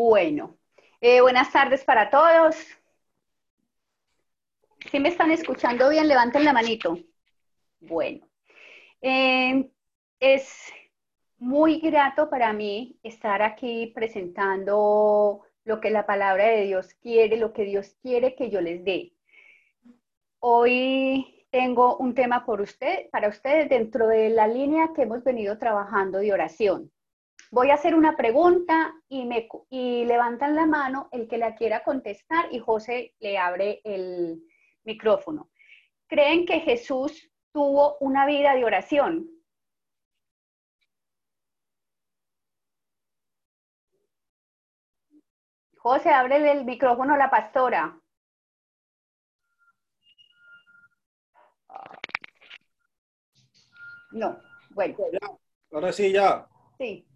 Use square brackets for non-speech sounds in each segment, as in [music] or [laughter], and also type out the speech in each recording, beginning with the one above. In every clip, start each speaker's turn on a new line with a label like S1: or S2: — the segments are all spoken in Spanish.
S1: Bueno, eh, buenas tardes para todos. Si me están escuchando bien, levanten la manito. Bueno, eh, es muy grato para mí estar aquí presentando lo que la palabra de Dios quiere, lo que Dios quiere que yo les dé. Hoy tengo un tema por usted, para ustedes dentro de la línea que hemos venido trabajando de oración. Voy a hacer una pregunta y, me, y levantan la mano el que la quiera contestar y José le abre el micrófono. ¿Creen que Jesús tuvo una vida de oración? José, ábrele el micrófono a la pastora. No, bueno.
S2: Ahora sí, ya.
S1: Sí.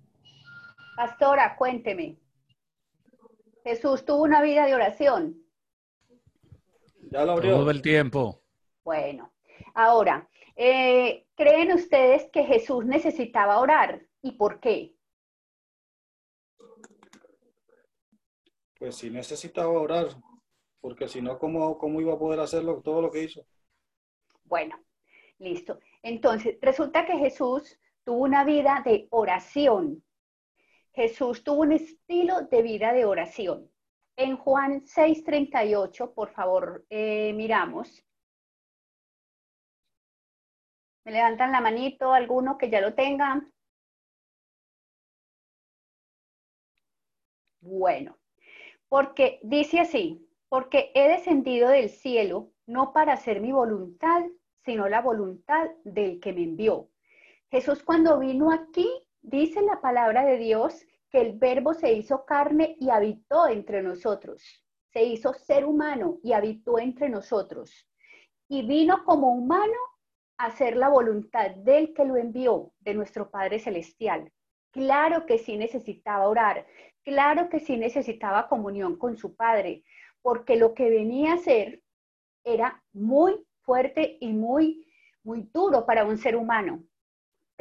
S1: Pastora, cuénteme. Jesús tuvo una vida de oración.
S2: Ya lo abrió.
S3: Todo el tiempo.
S1: Bueno, ahora, eh, ¿creen ustedes que Jesús necesitaba orar? ¿Y por qué?
S2: Pues sí necesitaba orar, porque si no, ¿cómo, ¿cómo iba a poder hacerlo todo lo que hizo?
S1: Bueno, listo. Entonces, resulta que Jesús tuvo una vida de oración. Jesús tuvo un estilo de vida de oración. En Juan 6:38, por favor, eh, miramos. ¿Me levantan la manito alguno que ya lo tenga? Bueno, porque dice así, porque he descendido del cielo no para hacer mi voluntad, sino la voluntad del que me envió. Jesús cuando vino aquí, dice la palabra de Dios, que el verbo se hizo carne y habitó entre nosotros. Se hizo ser humano y habitó entre nosotros. Y vino como humano a hacer la voluntad del que lo envió, de nuestro Padre Celestial. Claro que sí necesitaba orar, claro que sí necesitaba comunión con su Padre, porque lo que venía a hacer era muy fuerte y muy, muy duro para un ser humano.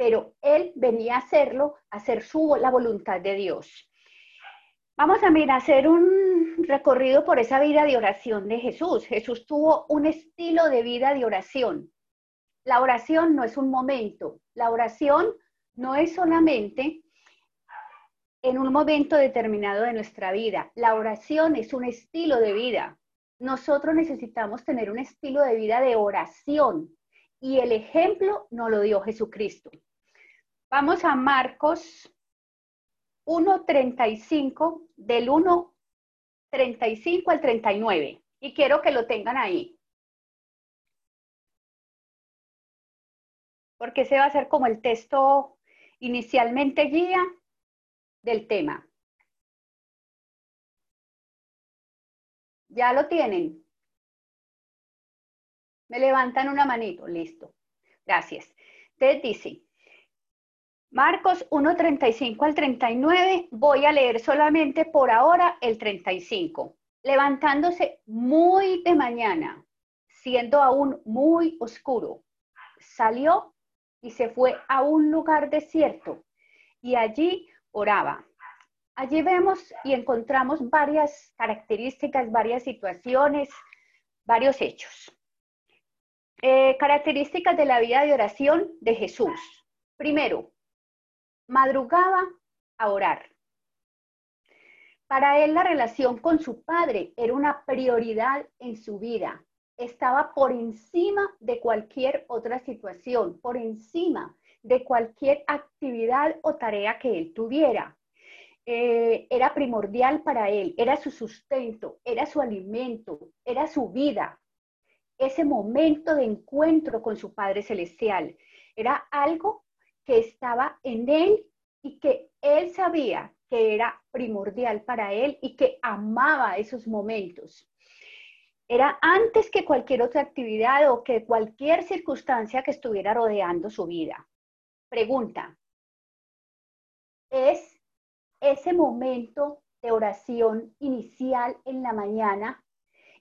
S1: Pero él venía a hacerlo, a hacer su, la voluntad de Dios. Vamos a mirar, hacer un recorrido por esa vida de oración de Jesús. Jesús tuvo un estilo de vida de oración. La oración no es un momento, la oración no es solamente en un momento determinado de nuestra vida. La oración es un estilo de vida nosotros necesitamos tener un estilo de vida de oración y el ejemplo nos lo dio Jesucristo. Vamos a Marcos 1.35, del 1.35 al 39, y quiero que lo tengan ahí. Porque ese va a ser como el texto inicialmente guía del tema. ¿Ya lo tienen? Me levantan una manito, listo. Gracias. Entonces dice, Marcos 1.35 al 39, voy a leer solamente por ahora el 35. Levantándose muy de mañana, siendo aún muy oscuro, salió y se fue a un lugar desierto y allí oraba. Allí vemos y encontramos varias características, varias situaciones, varios hechos. Eh, características de la vida de oración de Jesús. Primero, madrugaba a orar. Para él la relación con su padre era una prioridad en su vida. Estaba por encima de cualquier otra situación, por encima de cualquier actividad o tarea que él tuviera. Eh, era primordial para él, era su sustento, era su alimento, era su vida. Ese momento de encuentro con su Padre Celestial era algo que estaba en él y que él sabía que era primordial para él y que amaba esos momentos. Era antes que cualquier otra actividad o que cualquier circunstancia que estuviera rodeando su vida. Pregunta, ¿es ese momento de oración inicial en la mañana,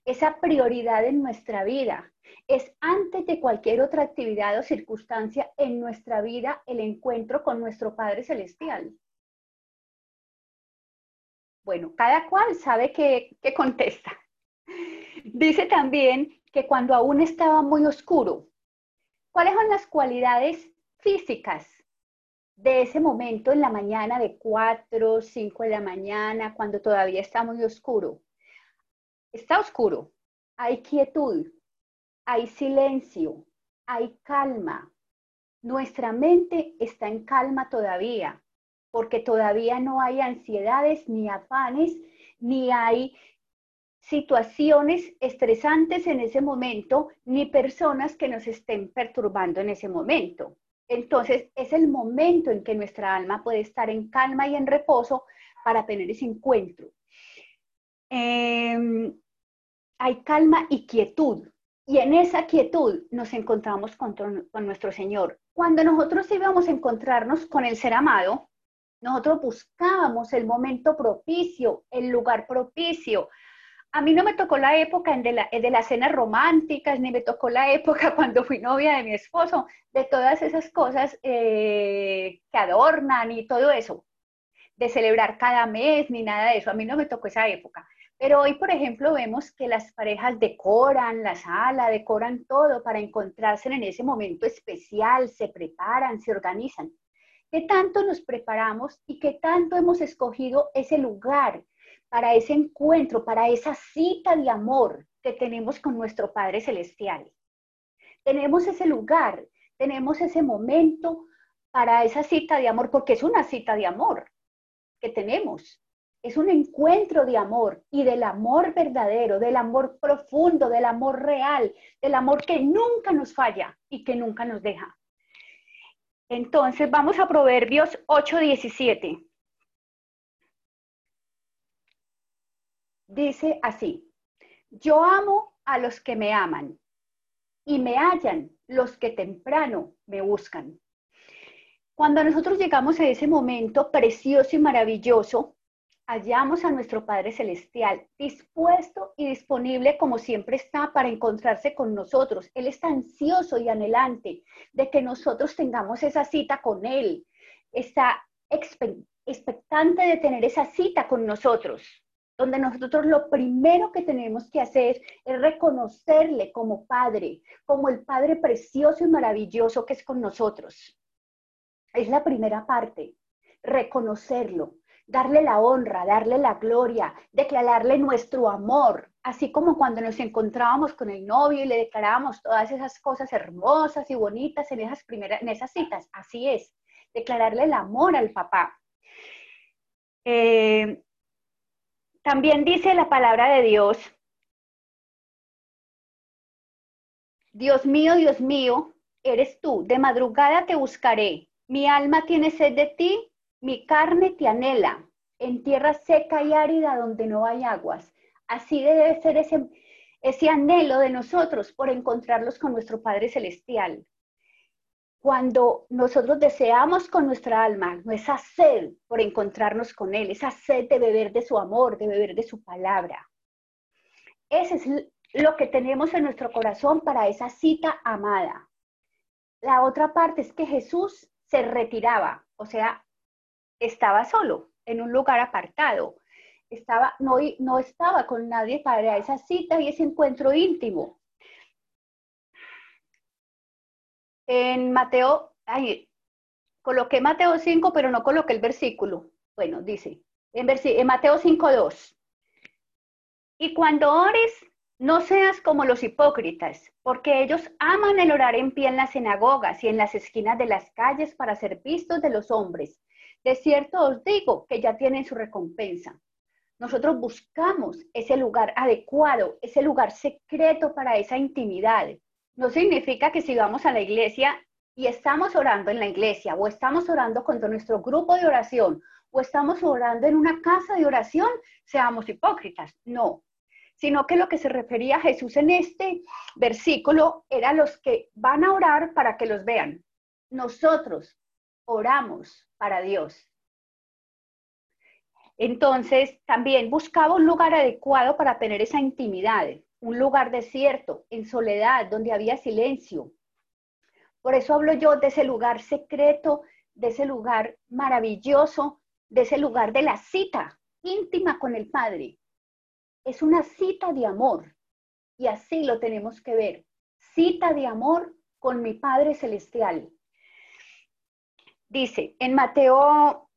S1: esa prioridad en nuestra vida, es antes de cualquier otra actividad o circunstancia en nuestra vida el encuentro con nuestro Padre Celestial. Bueno, cada cual sabe qué contesta. Dice también que cuando aún estaba muy oscuro, ¿cuáles son las cualidades físicas de ese momento en la mañana de 4, 5 de la mañana, cuando todavía está muy oscuro? Está oscuro, hay quietud, hay silencio, hay calma. Nuestra mente está en calma todavía, porque todavía no hay ansiedades ni afanes, ni hay situaciones estresantes en ese momento, ni personas que nos estén perturbando en ese momento. Entonces, es el momento en que nuestra alma puede estar en calma y en reposo para tener ese encuentro. Em, hay calma y quietud. Y en esa quietud nos encontramos con, con nuestro Señor. Cuando nosotros íbamos a encontrarnos con el ser amado, nosotros buscábamos el momento propicio, el lugar propicio. A mí no me tocó la época de, la, de las cenas románticas, ni me tocó la época [laughs] cuando fui novia de mi esposo, de todas esas cosas eh, que adornan y todo eso, de celebrar cada mes, ni nada de eso. A mí no me tocó esa época. Pero hoy, por ejemplo, vemos que las parejas decoran la sala, decoran todo para encontrarse en ese momento especial, se preparan, se organizan. ¿Qué tanto nos preparamos y qué tanto hemos escogido ese lugar para ese encuentro, para esa cita de amor que tenemos con nuestro Padre Celestial? Tenemos ese lugar, tenemos ese momento para esa cita de amor, porque es una cita de amor que tenemos es un encuentro de amor y del amor verdadero, del amor profundo, del amor real, del amor que nunca nos falla y que nunca nos deja. Entonces vamos a Proverbios 8:17. Dice así, yo amo a los que me aman y me hallan los que temprano me buscan. Cuando nosotros llegamos a ese momento precioso y maravilloso, hallamos a nuestro Padre Celestial dispuesto y disponible como siempre está para encontrarse con nosotros. Él está ansioso y anhelante de que nosotros tengamos esa cita con Él. Está expectante de tener esa cita con nosotros, donde nosotros lo primero que tenemos que hacer es reconocerle como Padre, como el Padre precioso y maravilloso que es con nosotros. Es la primera parte, reconocerlo darle la honra, darle la gloria, declararle nuestro amor, así como cuando nos encontrábamos con el novio y le declarábamos todas esas cosas hermosas y bonitas en esas primeras, en esas citas, así es, declararle el amor al papá. Eh, también dice la palabra de Dios, Dios mío, Dios mío, eres tú, de madrugada te buscaré, mi alma tiene sed de ti mi carne te anhela en tierra seca y árida donde no hay aguas. Así debe ser ese, ese anhelo de nosotros por encontrarlos con nuestro Padre Celestial. Cuando nosotros deseamos con nuestra alma, esa sed por encontrarnos con Él, esa sed de beber de su amor, de beber de su palabra. Ese es lo que tenemos en nuestro corazón para esa cita amada. La otra parte es que Jesús se retiraba, o sea, estaba solo, en un lugar apartado. Estaba, no, no estaba con nadie para esa cita y ese encuentro íntimo. En Mateo, ay, coloqué Mateo 5, pero no coloqué el versículo. Bueno, dice, en, en Mateo 5.2. Y cuando ores, no seas como los hipócritas, porque ellos aman el orar en pie en las sinagogas y en las esquinas de las calles para ser vistos de los hombres. De cierto os digo que ya tienen su recompensa. Nosotros buscamos ese lugar adecuado, ese lugar secreto para esa intimidad. No significa que si vamos a la iglesia y estamos orando en la iglesia o estamos orando contra nuestro grupo de oración o estamos orando en una casa de oración, seamos hipócritas. No, sino que lo que se refería Jesús en este versículo era los que van a orar para que los vean. Nosotros oramos para Dios. Entonces, también buscaba un lugar adecuado para tener esa intimidad, un lugar desierto, en soledad, donde había silencio. Por eso hablo yo de ese lugar secreto, de ese lugar maravilloso, de ese lugar de la cita, íntima con el Padre. Es una cita de amor. Y así lo tenemos que ver. Cita de amor con mi Padre Celestial. Dice en Mateo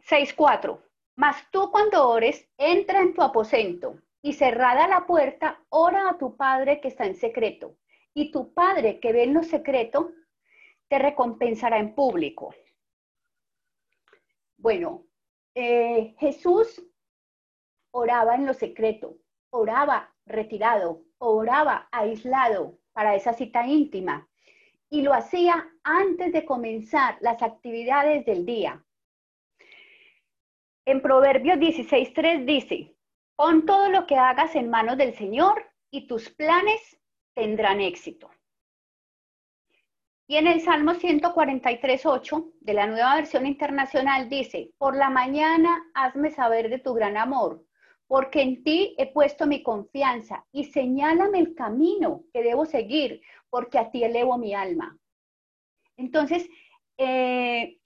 S1: 6.4, mas tú cuando ores, entra en tu aposento y cerrada la puerta, ora a tu Padre que está en secreto. Y tu Padre que ve en lo secreto, te recompensará en público. Bueno, eh, Jesús oraba en lo secreto, oraba retirado, oraba aislado para esa cita íntima y lo hacía antes de comenzar las actividades del día. En Proverbios 16.3 dice, pon todo lo que hagas en manos del Señor y tus planes tendrán éxito. Y en el Salmo 143.8 de la nueva versión internacional dice, por la mañana hazme saber de tu gran amor, porque en ti he puesto mi confianza y señálame el camino que debo seguir, porque a ti elevo mi alma. Entonces, eh,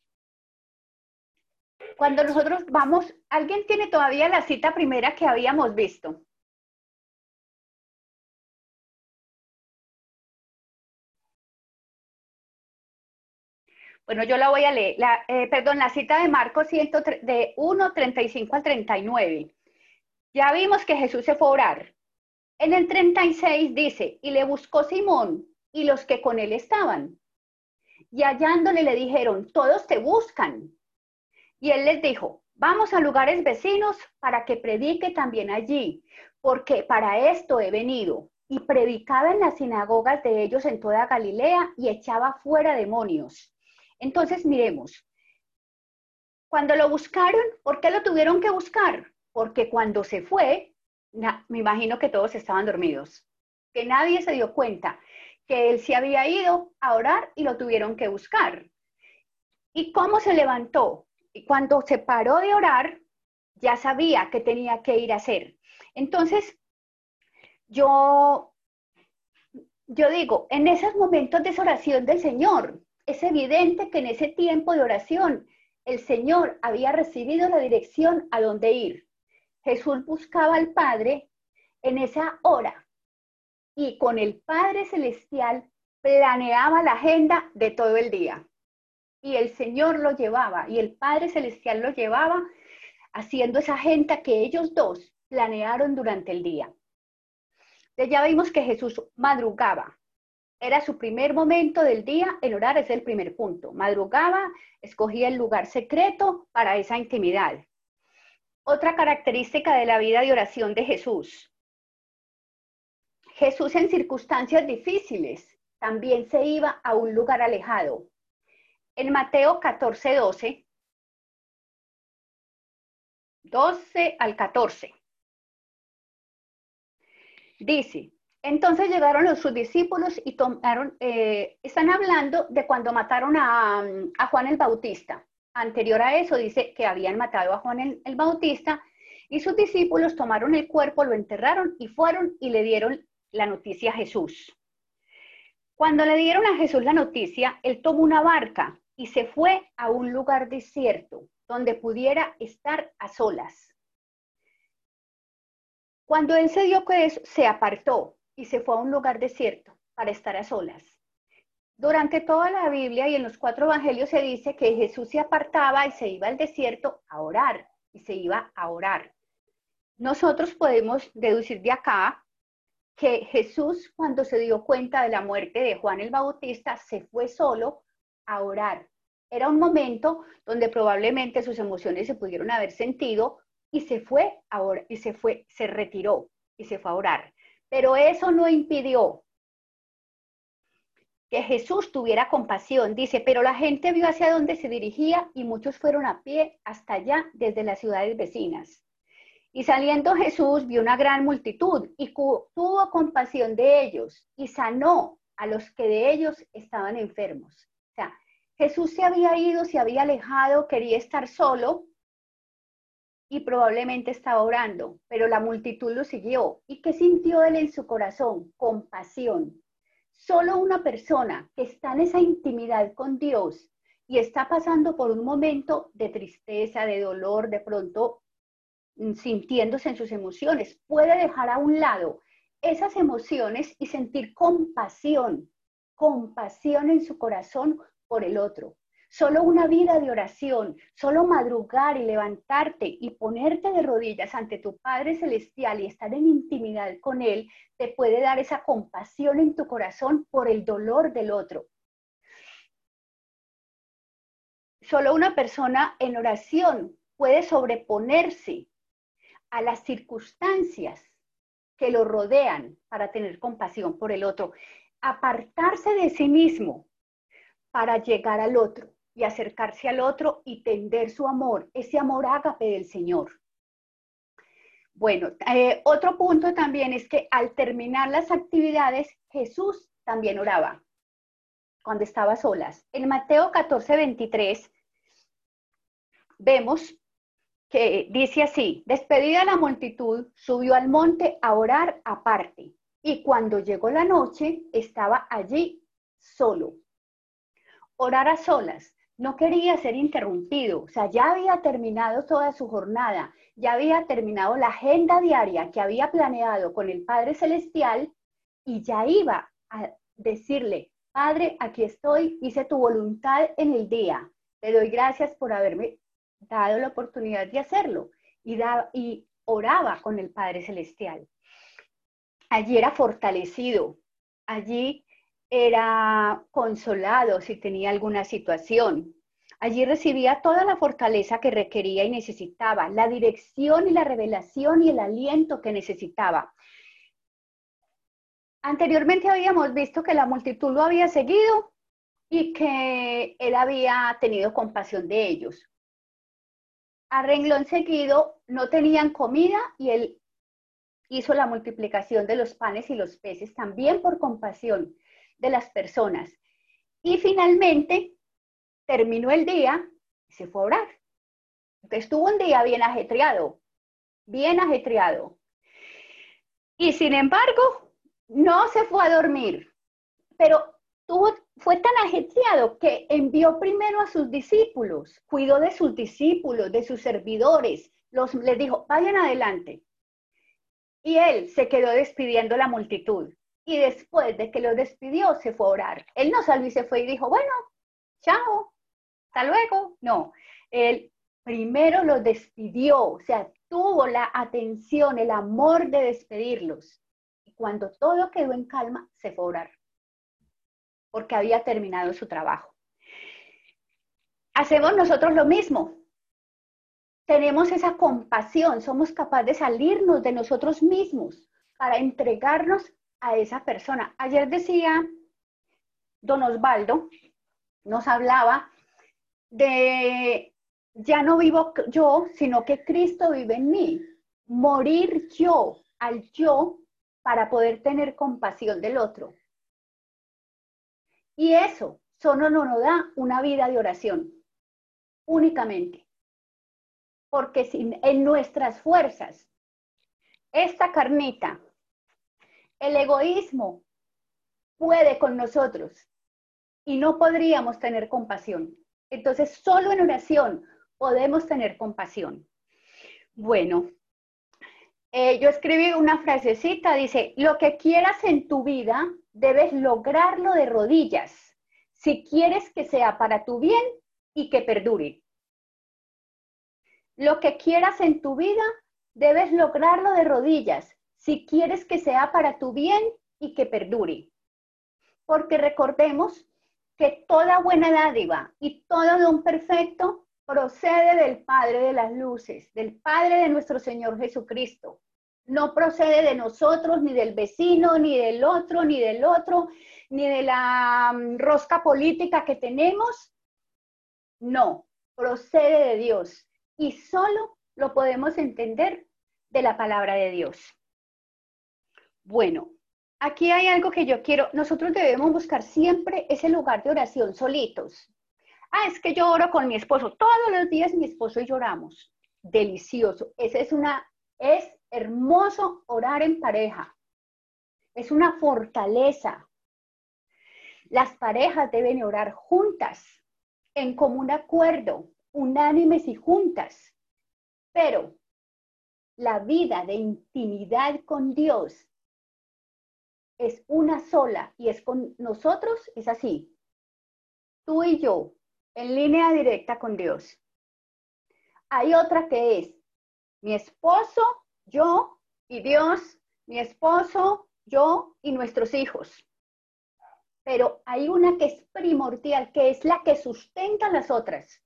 S1: cuando nosotros vamos, ¿alguien tiene todavía la cita primera que habíamos visto? Bueno, yo la voy a leer. Eh, perdón, la cita de Marcos de 1, 35 al 39. Ya vimos que Jesús se fue a orar. En el 36 dice, y le buscó Simón y los que con él estaban. Y hallándole le dijeron, todos te buscan. Y él les dijo, vamos a lugares vecinos para que predique también allí, porque para esto he venido. Y predicaba en las sinagogas de ellos en toda Galilea y echaba fuera demonios. Entonces, miremos, cuando lo buscaron, ¿por qué lo tuvieron que buscar? Porque cuando se fue, me imagino que todos estaban dormidos, que nadie se dio cuenta que él se había ido a orar y lo tuvieron que buscar. ¿Y cómo se levantó? Y cuando se paró de orar, ya sabía que tenía que ir a hacer. Entonces, yo, yo digo, en esos momentos de oración del Señor, es evidente que en ese tiempo de oración el Señor había recibido la dirección a dónde ir. Jesús buscaba al Padre en esa hora y con el Padre Celestial planeaba la agenda de todo el día. Y el Señor lo llevaba y el Padre Celestial lo llevaba haciendo esa agenda que ellos dos planearon durante el día. ya vimos que Jesús madrugaba, era su primer momento del día, el orar es el primer punto. Madrugaba, escogía el lugar secreto para esa intimidad. Otra característica de la vida de oración de Jesús. Jesús en circunstancias difíciles también se iba a un lugar alejado. En Mateo 14, 12, 12 al 14, dice, entonces llegaron los, sus discípulos y tomaron, eh, están hablando de cuando mataron a, Juan el Bautista. Anterior a eso dice que habían matado a Juan el, el Bautista y sus discípulos tomaron el cuerpo, lo enterraron y fueron y le dieron la noticia a Jesús. Cuando le dieron a Jesús la noticia, él tomó una barca y se fue a un lugar desierto donde pudiera estar a solas. Cuando él se dio que eso, se apartó y se fue a un lugar desierto para estar a solas. Durante toda la Biblia y en los cuatro evangelios se dice que Jesús se apartaba y se iba al desierto a orar y se iba a orar. Nosotros podemos deducir de acá que Jesús cuando se dio cuenta de la muerte de Juan el Bautista se fue solo a orar. Era un momento donde probablemente sus emociones se pudieron haber sentido y se fue a orar, y se fue, se retiró y se fue a orar. Pero eso no impidió que Jesús tuviera compasión. Dice, pero la gente vio hacia dónde se dirigía y muchos fueron a pie hasta allá desde las ciudades vecinas. Y saliendo Jesús vio una gran multitud y tuvo compasión de ellos y sanó a los que de ellos estaban enfermos. O sea, Jesús se había ido, se había alejado, quería estar solo y probablemente estaba orando, pero la multitud lo siguió. ¿Y qué sintió él en su corazón? Compasión. Solo una persona que está en esa intimidad con Dios y está pasando por un momento de tristeza, de dolor, de pronto sintiéndose en sus emociones, puede dejar a un lado esas emociones y sentir compasión, compasión en su corazón por el otro. Solo una vida de oración, solo madrugar y levantarte y ponerte de rodillas ante tu Padre Celestial y estar en intimidad con Él, te puede dar esa compasión en tu corazón por el dolor del otro. Solo una persona en oración puede sobreponerse a las circunstancias que lo rodean para tener compasión por el otro, apartarse de sí mismo para llegar al otro y acercarse al otro y tender su amor, ese amor ágape del Señor. Bueno, eh, otro punto también es que al terminar las actividades, Jesús también oraba cuando estaba solas. En Mateo 14, 23, vemos que dice así, despedida la multitud, subió al monte a orar aparte, y cuando llegó la noche, estaba allí solo. Orar a solas no quería ser interrumpido, o sea, ya había terminado toda su jornada, ya había terminado la agenda diaria que había planeado con el Padre Celestial y ya iba a decirle, Padre, aquí estoy, hice tu voluntad en el día, te doy gracias por haberme dado la oportunidad de hacerlo y, y oraba con el Padre Celestial. Allí era fortalecido, allí era consolado si tenía alguna situación. Allí recibía toda la fortaleza que requería y necesitaba, la dirección y la revelación y el aliento que necesitaba. Anteriormente habíamos visto que la multitud lo había seguido y que él había tenido compasión de ellos. A renglón seguido no tenían comida y él hizo la multiplicación de los panes y los peces también por compasión de las personas. Y finalmente terminó el día y se fue a orar. Entonces tuvo un día bien ajetreado, bien ajetreado. Y sin embargo, no se fue a dormir, pero tuvo, fue tan ajetreado que envió primero a sus discípulos, cuidó de sus discípulos, de sus servidores, los, les dijo, vayan adelante. Y él se quedó despidiendo la multitud y después de que lo despidió se fue a orar. Él no salió y se fue y dijo, bueno, chao, hasta luego. No, él primero lo despidió, o sea, tuvo la atención, el amor de despedirlos. Y cuando todo quedó en calma, se fue a orar, porque había terminado su trabajo. Hacemos nosotros lo mismo. Tenemos esa compasión, somos capaces de salirnos de nosotros mismos para entregarnos a esa persona. Ayer decía don Osvaldo, nos hablaba de ya no vivo yo, sino que Cristo vive en mí. Morir yo al yo para poder tener compasión del otro. Y eso solo nos da una vida de oración, únicamente. Porque sin, en nuestras fuerzas, esta carnita el egoísmo puede con nosotros y no podríamos tener compasión. Entonces, solo en oración podemos tener compasión. Bueno, eh, yo escribí una frasecita, dice, lo que quieras en tu vida, debes lograrlo de rodillas, si quieres que sea para tu bien y que perdure. Lo que quieras en tu vida, debes lograrlo de rodillas, si quieres que sea para tu bien y que perdure. Porque recordemos que toda buena dádiva y todo don perfecto procede del Padre de las Luces, del Padre de nuestro Señor Jesucristo. No procede de nosotros, ni del vecino, ni del otro, ni del otro, ni de la mm, rosca política que tenemos. No, procede de Dios. Y solo lo podemos entender de la palabra de Dios. Bueno, aquí hay algo que yo quiero, nosotros debemos buscar siempre ese lugar de oración solitos. Ah, es que yo oro con mi esposo, todos los días mi esposo y lloramos. Delicioso. Ese es una, es hermoso orar en pareja. Es una fortaleza. Las parejas deben orar juntas. en común acuerdo, unánimes y juntas. Pero la vida de intimidad con Dios es una sola y es con nosotros, es así. Tú y yo, en línea directa con Dios. Hay otra que es mi esposo, yo y Dios, mi esposo, yo y nuestros hijos. Pero hay una que es primordial, que es la que sustenta las otras.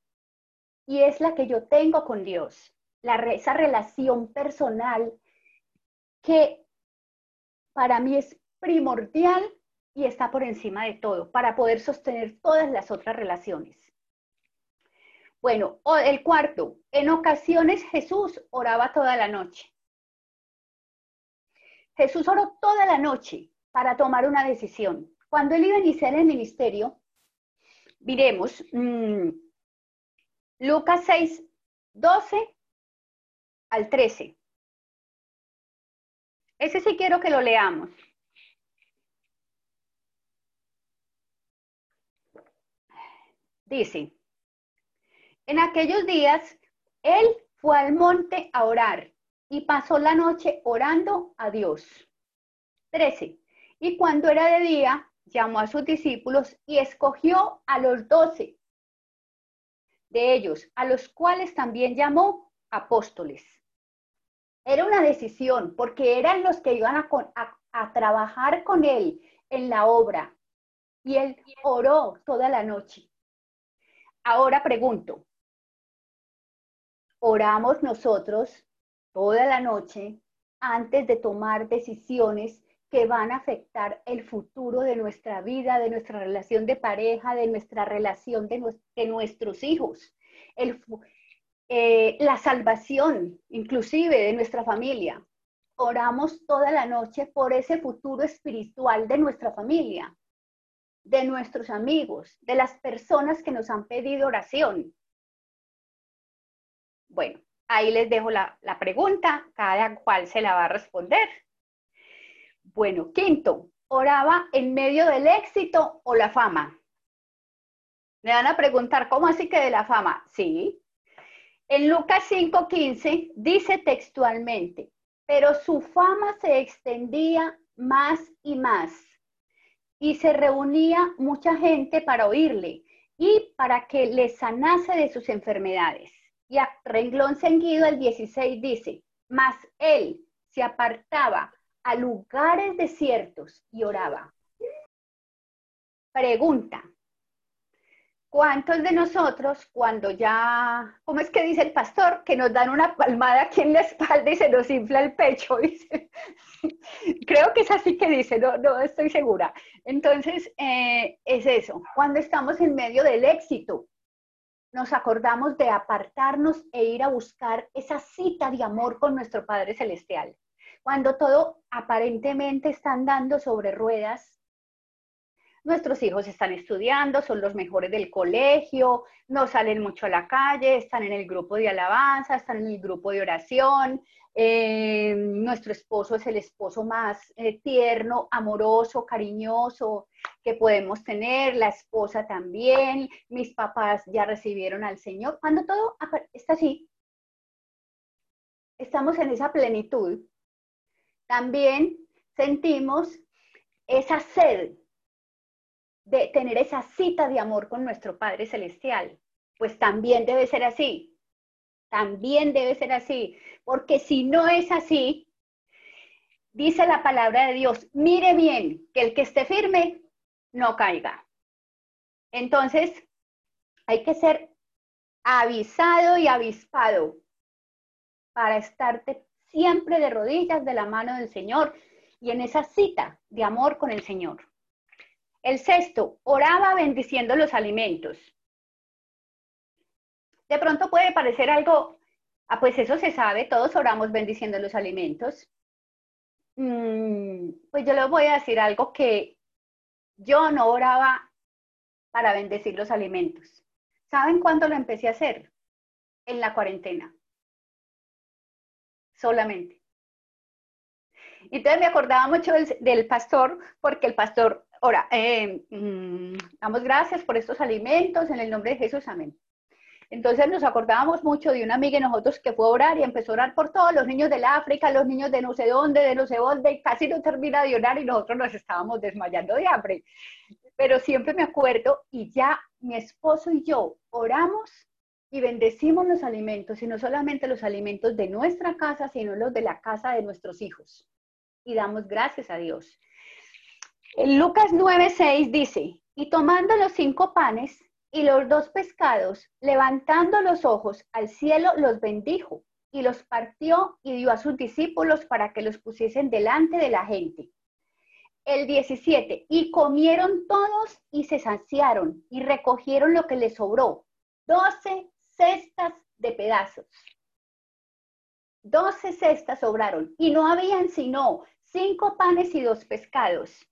S1: Y es la que yo tengo con Dios. La, esa relación personal que para mí es primordial y está por encima de todo para poder sostener todas las otras relaciones. Bueno, el cuarto, en ocasiones Jesús oraba toda la noche. Jesús oró toda la noche para tomar una decisión. Cuando él iba a iniciar el ministerio, miremos mm, Lucas 6, 12 al 13. Ese sí quiero que lo leamos. Dice, en aquellos días, él fue al monte a orar y pasó la noche orando a Dios. 13. Y cuando era de día, llamó a sus discípulos y escogió a los doce de ellos, a los cuales también llamó apóstoles. Era una decisión porque eran los que iban a, a trabajar con él en la obra. Y él oró toda la noche. Ahora pregunto, ¿oramos nosotros toda la noche antes de tomar decisiones que van a afectar el futuro de nuestra vida, de nuestra relación de pareja, de nuestra relación de, nuestros hijos, eh, la salvación inclusive de nuestra familia. Oramos toda la noche por ese futuro espiritual de nuestra familia de nuestros amigos, de las personas que nos han pedido oración? Bueno, ahí les dejo la, pregunta, cada cual se la va a responder. Bueno, quinto, oraba en medio del éxito o la fama. Me van a preguntar, ¿cómo así que de la fama? Sí. En Lucas 5:15 dice textualmente, pero su fama se extendía más y más y se reunía mucha gente para oírle y para que le sanase de sus enfermedades. Y a renglón seguido el 16 dice, mas él se apartaba a lugares desiertos y oraba. Pregunta, ¿Cuántos de nosotros cuando ya, ¿cómo es que dice el pastor? Que nos dan una palmada aquí en la espalda y se nos infla el pecho. [laughs] Dice. Creo que es así que dice, no, no estoy segura. Entonces, eh, es eso, cuando estamos en medio del éxito, nos acordamos de apartarnos e ir a buscar esa cita de amor con nuestro Padre Celestial. Cuando todo aparentemente está andando sobre ruedas, nuestros hijos están estudiando, son los mejores del colegio, no salen mucho a la calle, están en el grupo de alabanza, están en el grupo de oración, eh, nuestro esposo es el esposo más eh, tierno, amoroso, cariñoso que podemos tener, la esposa también, mis papás ya recibieron al Señor. Cuando todo está así, estamos en esa plenitud, también sentimos esa sed de tener esa cita de amor con nuestro Padre Celestial. Pues también debe ser así. También debe ser así. Porque si no es así, dice la palabra de Dios, mire bien, que el que esté firme no caiga. Entonces, hay que ser avisado y avispado para estarte siempre de rodillas de la mano del Señor y en esa cita de amor con el Señor. El sexto, oraba bendiciendo los alimentos. De pronto puede parecer algo, ah, pues eso se sabe, todos oramos bendiciendo los alimentos. Mm, pues yo les voy a decir algo que yo no oraba para bendecir los alimentos. ¿Saben cuándo lo empecé a hacer? En la cuarentena. Solamente. Entonces me acordaba mucho del, pastor, porque el pastor Ahora, eh, mm, damos gracias por estos alimentos en el nombre de Jesús, amén. Entonces nos acordábamos mucho de una amiga de nosotros que fue a orar y empezó a orar por todos los niños del África, los niños de no sé dónde, de no sé dónde, y casi no termina de orar y nosotros nos estábamos desmayando de hambre. Pero siempre me acuerdo y ya mi esposo y yo oramos y bendecimos los alimentos, y no solamente los alimentos de nuestra casa, sino los de la casa de nuestros hijos. Y damos gracias a Dios. En Lucas 9:6 dice, y tomando los cinco panes y los dos pescados, levantando los ojos al cielo, los bendijo y los partió y dio a sus discípulos para que los pusiesen delante de la gente. El 17, y comieron todos y se saciaron y recogieron lo que les sobró, doce cestas de pedazos. Doce cestas sobraron y no habían sino cinco panes y dos pescados.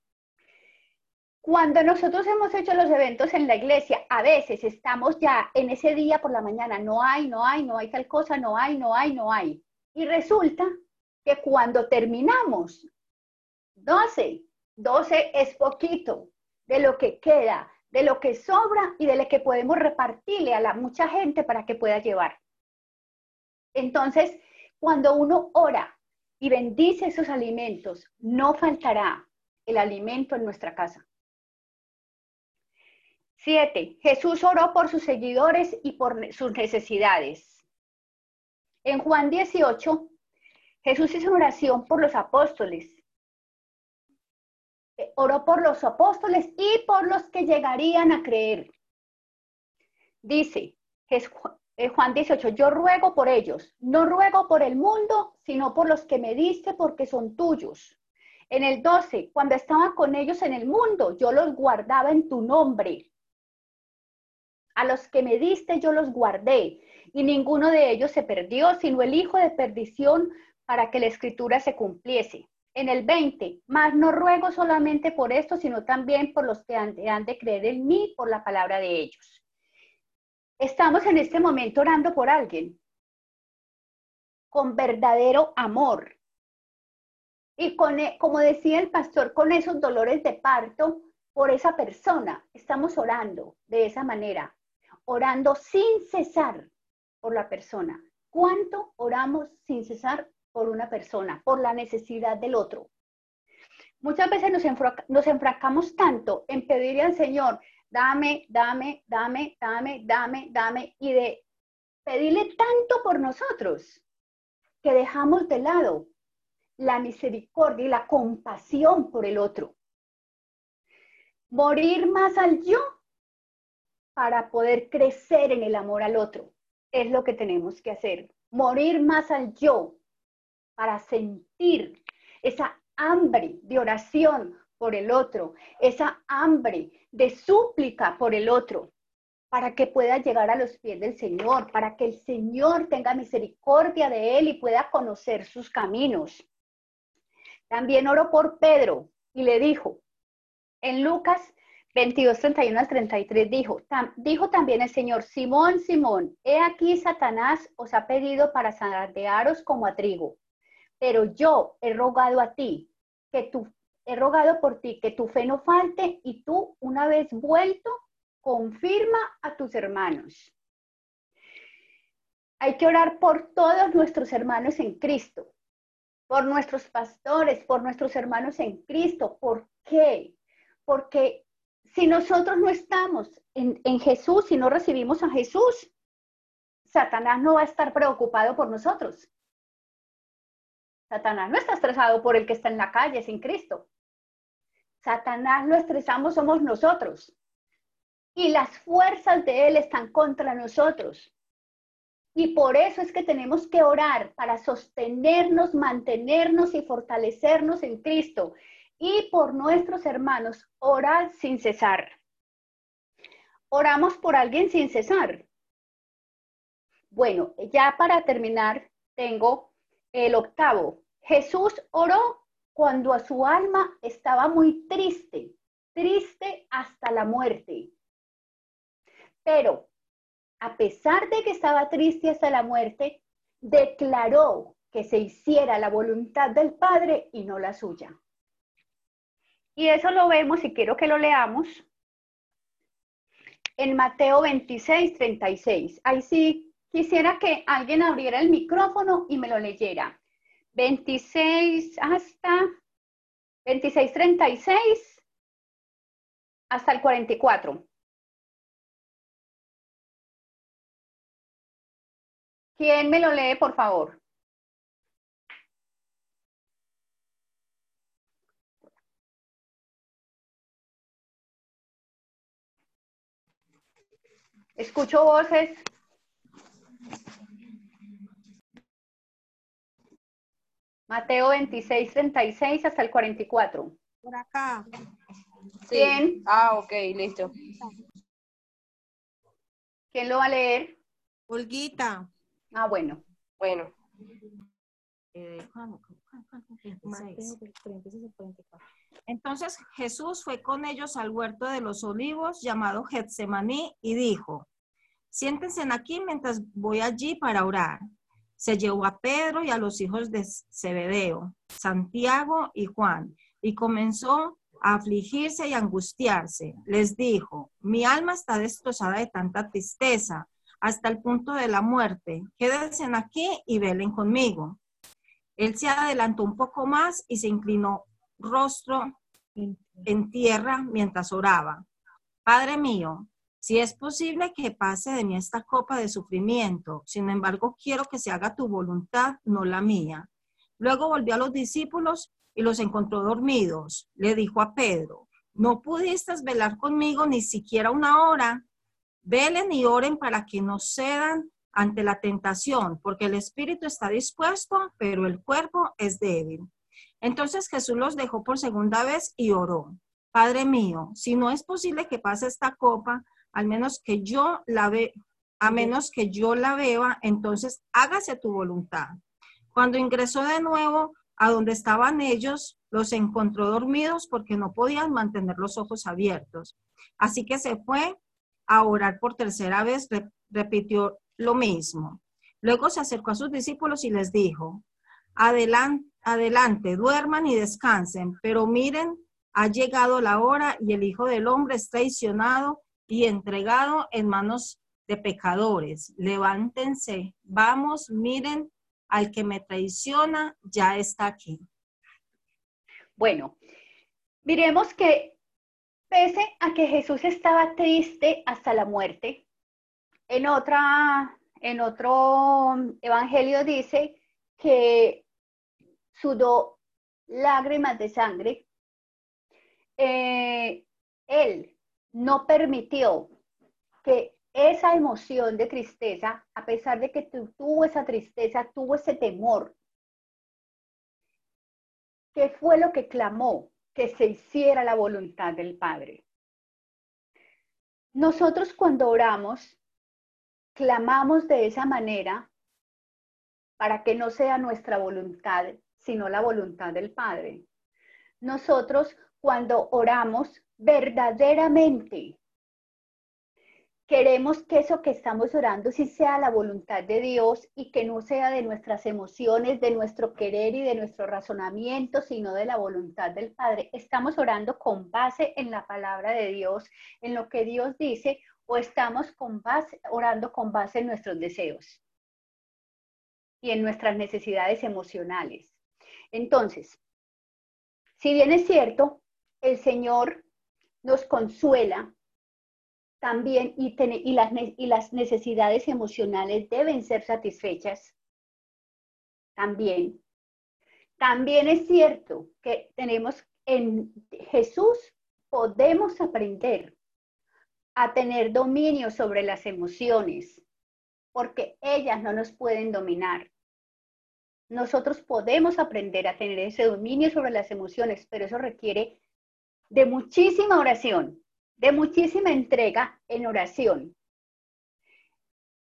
S1: Cuando nosotros hemos hecho los eventos en la iglesia, a veces estamos ya en ese día por la mañana, no hay, no hay, no hay tal cosa, no hay, no hay, no hay. Y resulta que cuando terminamos, 12, 12 es poquito de lo que queda, de lo que sobra y de lo que podemos repartirle a la mucha gente para que pueda llevar. Entonces, cuando uno ora y bendice esos alimentos, no faltará el alimento en nuestra casa. Siete, Jesús oró por sus seguidores y por sus necesidades. En Juan 18, Jesús hizo una oración por los apóstoles. Eh, oró por los apóstoles y por los que llegarían a creer. Dice eh, Juan 18, yo ruego por ellos, no ruego por el mundo, sino por los que me diste porque son tuyos. En el 12, cuando estaba con ellos en el mundo, yo los guardaba en tu nombre. A los que me diste yo los guardé, y ninguno de ellos se perdió, sino el hijo de perdición, para que la escritura se cumpliese. En el 20, más no ruego solamente por esto, sino también por los que han, han de creer en mí por la palabra de ellos. Estamos en este momento orando por alguien con verdadero amor. Y con, e, como decía el pastor, con esos dolores de parto por esa persona, estamos orando de esa manera orando sin cesar por la persona. ¿Cuánto oramos sin cesar por una persona, por la necesidad del otro? Muchas veces nos, nos enfracamos tanto en pedirle al Señor, dame, dame, dame, dame, dame, dame, y de pedirle tanto por nosotros, que dejamos de lado la misericordia y la compasión por el otro. Morir más al yo para poder crecer en el amor al otro. Es lo que tenemos que hacer. Morir más al yo para sentir esa hambre de oración por el otro, esa hambre de súplica por el otro, para que pueda llegar a los pies del Señor, para que el Señor tenga misericordia de él y pueda conocer sus caminos. También oró por Pedro y le dijo, en Lucas 22, 31 al 33 dijo, dijo también el Señor, Simón, Simón, he aquí Satanás os ha pedido para zarandearos como a trigo, pero yo he rogado a ti, que tú, he rogado por ti, que tu fe no falte y tú, una vez vuelto, confirma a tus hermanos. Hay que orar por todos nuestros hermanos en Cristo, por nuestros pastores, por nuestros hermanos en Cristo. ¿Por qué? Porque si nosotros no estamos en, Jesús, si no recibimos a Jesús, Satanás no va a estar preocupado por nosotros. Satanás no está estresado por el que está en la calle sin Cristo. Satanás lo estresamos somos nosotros. Y las fuerzas de él están contra nosotros. Y por eso es que tenemos que orar para sostenernos, mantenernos y fortalecernos en Cristo y por nuestros hermanos, orar sin cesar. Oramos por alguien sin cesar. Bueno, ya para terminar, tengo el octavo. Jesús oró cuando a su alma estaba muy triste, triste hasta la muerte. Pero a pesar de que estaba triste hasta la muerte, declaró que se hiciera la voluntad del Padre y no la suya. Y eso lo vemos y quiero que lo leamos en Mateo 26, 36. Ahí sí quisiera que alguien abriera el micrófono y me lo leyera. 26 hasta 26, 36 hasta el 44. ¿Quién me lo lee, por favor? Escucho voces. Mateo 26, 36 hasta el 44.
S3: Por acá.
S1: ¿Quién?
S4: Ah, ok, listo.
S1: ¿Quién lo va a leer?
S3: Olguita.
S1: Ah, bueno.
S4: Bueno.
S3: Entonces Jesús fue con ellos al huerto de los olivos llamado Getsemaní y dijo, siéntense aquí mientras voy allí para orar. Se llevó a Pedro y a los hijos de Zebedeo, Santiago y Juan, y comenzó a afligirse y angustiarse. Les dijo, mi alma está destrozada de tanta tristeza hasta el punto de la muerte. Quédense aquí y velen conmigo. Él se adelantó un poco más y se inclinó rostro en tierra mientras oraba. Padre mío, si es posible que pase de mí esta copa de sufrimiento, sin embargo quiero que se haga tu voluntad, no la mía. Luego volvió a los discípulos y los encontró dormidos. Le dijo a Pedro, no pudiste velar conmigo ni siquiera una hora. Velen y oren para que no cedan ante la tentación, porque el espíritu está dispuesto, pero el cuerpo es débil. Entonces Jesús los dejó por segunda vez y oró. Padre mío, si no es posible que pase esta copa, al menos que yo la ve, a menos que yo la beba, entonces hágase tu voluntad. Cuando ingresó de nuevo a donde estaban ellos, los encontró dormidos porque no podían mantener los ojos abiertos. Así que se fue a orar por tercera vez, repitió lo mismo. Luego se acercó a sus discípulos y les dijo, adelante, adelante, duerman y descansen, pero miren, ha llegado la hora y el Hijo del Hombre es traicionado y entregado en manos de pecadores. Levántense, vamos, miren, al que me traiciona ya está aquí.
S1: Bueno, miremos que Pese a que Jesús estaba triste hasta la muerte, en, otra, en otro evangelio dice que sudó lágrimas de sangre. Eh, él no permitió que esa emoción de tristeza, a pesar de que tuvo esa tristeza, tuvo ese temor, ¿qué fue lo que clamó? que se hiciera la voluntad del Padre. Nosotros cuando oramos, clamamos de esa manera para que no sea nuestra voluntad, sino la voluntad del Padre. Nosotros cuando oramos verdaderamente Queremos que eso que estamos orando sí sea la voluntad de Dios y que no sea de nuestras emociones, de nuestro querer y de nuestro razonamiento, sino de la voluntad del Padre. Estamos orando con base en la palabra de Dios, en lo que Dios dice, o estamos con base, orando con base en nuestros deseos y en nuestras necesidades emocionales. Entonces, si bien es cierto, el Señor nos consuela también y, y, las, y las necesidades emocionales deben ser satisfechas. También. También es cierto que tenemos en Jesús, podemos aprender a tener dominio sobre las emociones, porque ellas no nos pueden dominar. Nosotros podemos aprender a tener ese dominio sobre las emociones, pero eso requiere de muchísima oración, de muchísima entrega en oración.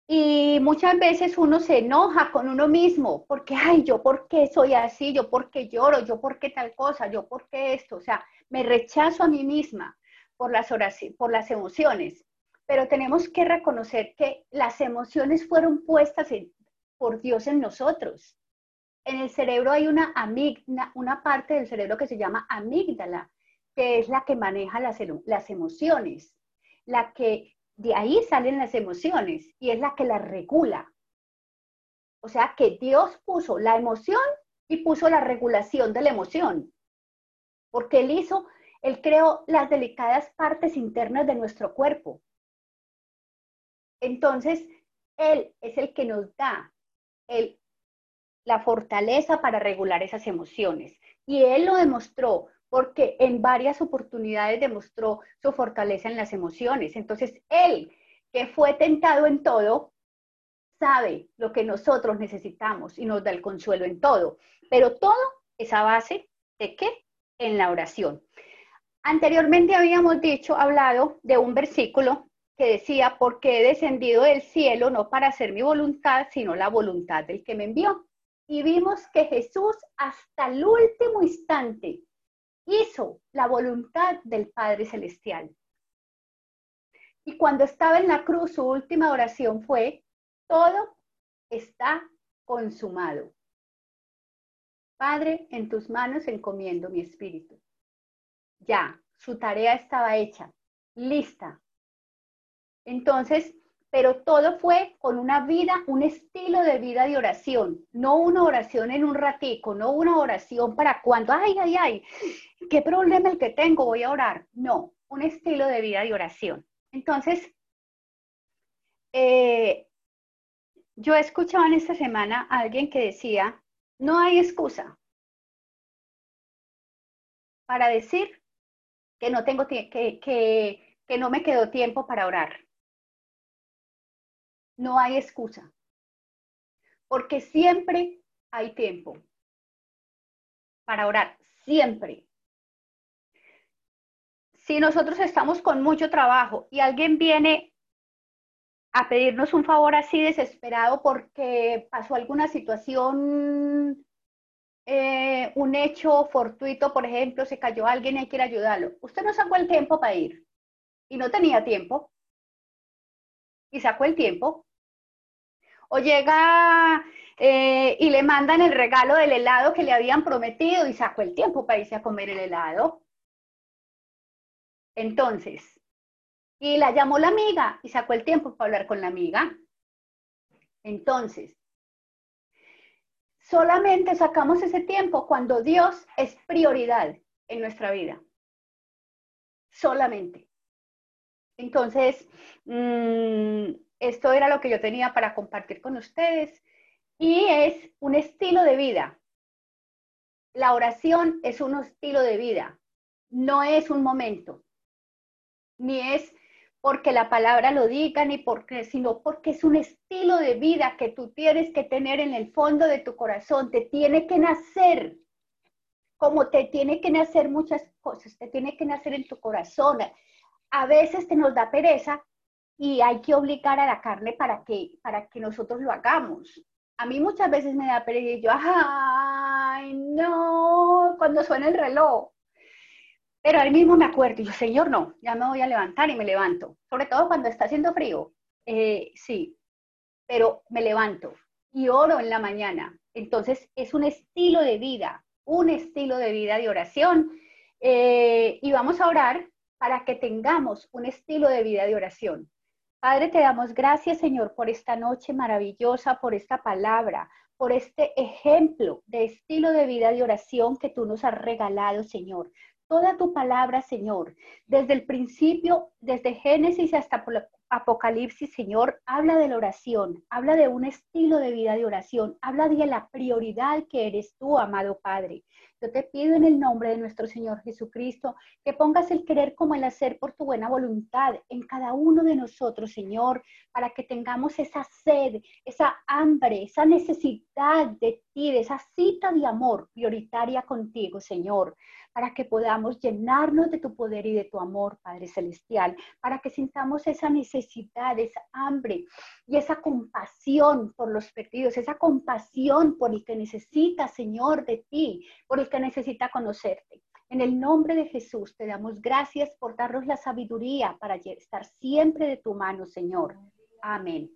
S1: Y muchas veces uno se enoja con uno mismo, porque, ay, yo por qué soy así, yo por qué lloro, yo por qué tal cosa, yo por qué esto, o sea, me rechazo a mí misma por las, por las emociones. Pero tenemos que reconocer que las emociones fueron puestas por Dios en nosotros. En el cerebro hay una amígdala, una parte del cerebro que se llama amígdala, que es la que maneja las, las emociones, la que de ahí salen las emociones y es la que las regula. O sea que Dios puso la emoción y puso la regulación de la emoción, porque Él hizo, Él creó las delicadas partes internas de nuestro cuerpo. Entonces, Él es el que nos da la fortaleza para regular esas emociones. Y Él lo demostró porque en varias oportunidades demostró su fortaleza en las emociones. Entonces, Él, que fue tentado en todo, sabe lo que nosotros necesitamos y nos da el consuelo en todo. Pero todo es a base de qué? En la oración. Anteriormente habíamos dicho, hablado de un versículo que decía, porque he descendido del cielo no para hacer mi voluntad, sino la voluntad del que me envió. Y vimos que Jesús hasta el último instante hizo la voluntad del Padre Celestial. Y cuando estaba en la cruz, su última oración fue, todo está consumado. Padre, en tus manos encomiendo mi espíritu. Ya, su tarea estaba hecha, lista. Entonces, pero todo fue con una vida, un estilo de vida de oración, no una oración en un ratico, no una oración para cuando, ay, ay, ay, qué problema el que tengo, voy a orar. No, un estilo de vida de oración. Entonces, eh, yo he escuchado en esta semana a alguien que decía, no hay excusa para decir que no tengo que, que, que no me quedó tiempo para orar. No hay excusa. Porque siempre hay tiempo para orar. Siempre. Si nosotros estamos con mucho trabajo y alguien viene a pedirnos un favor así desesperado porque pasó alguna situación, eh, un hecho fortuito, por ejemplo, se cayó alguien y hay que ir a ayudarlo. Usted no sacó el tiempo para ir y no tenía tiempo y sacó el tiempo. O llega eh, y le mandan el regalo del helado que le habían prometido y sacó el tiempo para irse a comer el helado. Entonces, y la llamó la amiga y sacó el tiempo para hablar con la amiga. Entonces, solamente sacamos ese tiempo cuando Dios es prioridad en nuestra vida. Solamente. Entonces, mm, esto era lo que yo tenía para compartir con ustedes y es un estilo de vida. La oración es un estilo de vida, no es un momento, ni es porque la palabra lo diga, ni porque, sino porque es un estilo de vida que tú tienes que tener en el fondo de tu corazón, te tiene que nacer, como te tiene que nacer muchas cosas, te tiene que nacer en tu corazón. A veces te nos da pereza y hay que obligar a la carne para que, para que nosotros lo hagamos. A mí muchas veces me da pereza y yo, ay, no, cuando suena el reloj, pero ahí mismo me acuerdo y yo, Señor, no, ya me voy a levantar y me levanto. Sobre todo cuando está haciendo frío. Eh, sí, pero me levanto y oro en la mañana. Entonces es un estilo de vida, un estilo de vida de oración. Eh, y vamos a orar para que tengamos un estilo de vida de oración. Padre, te damos gracias, Señor, por esta noche maravillosa, por esta palabra, por este ejemplo de estilo de vida de oración que tú nos has regalado, Señor toda tu palabra, Señor, desde el principio, desde Génesis hasta Apocalipsis, Señor, habla de la oración, habla de un estilo de vida de oración, habla de la prioridad que eres tú, amado Padre. Yo te pido en el nombre de nuestro Señor Jesucristo que pongas el querer como el hacer por tu buena voluntad en cada uno de nosotros, Señor, para que tengamos esa sed, esa hambre, esa necesidad de ti, de esa cita de amor prioritaria contigo, Señor para que podamos llenarnos de tu poder y de tu amor, Padre Celestial, para que sintamos esa necesidad, esa hambre y esa compasión por los perdidos, esa compasión por el que necesita, Señor, de ti, por el que necesita conocerte. En el nombre de Jesús te damos gracias por darnos la sabiduría para estar siempre de tu mano, Señor. Amén.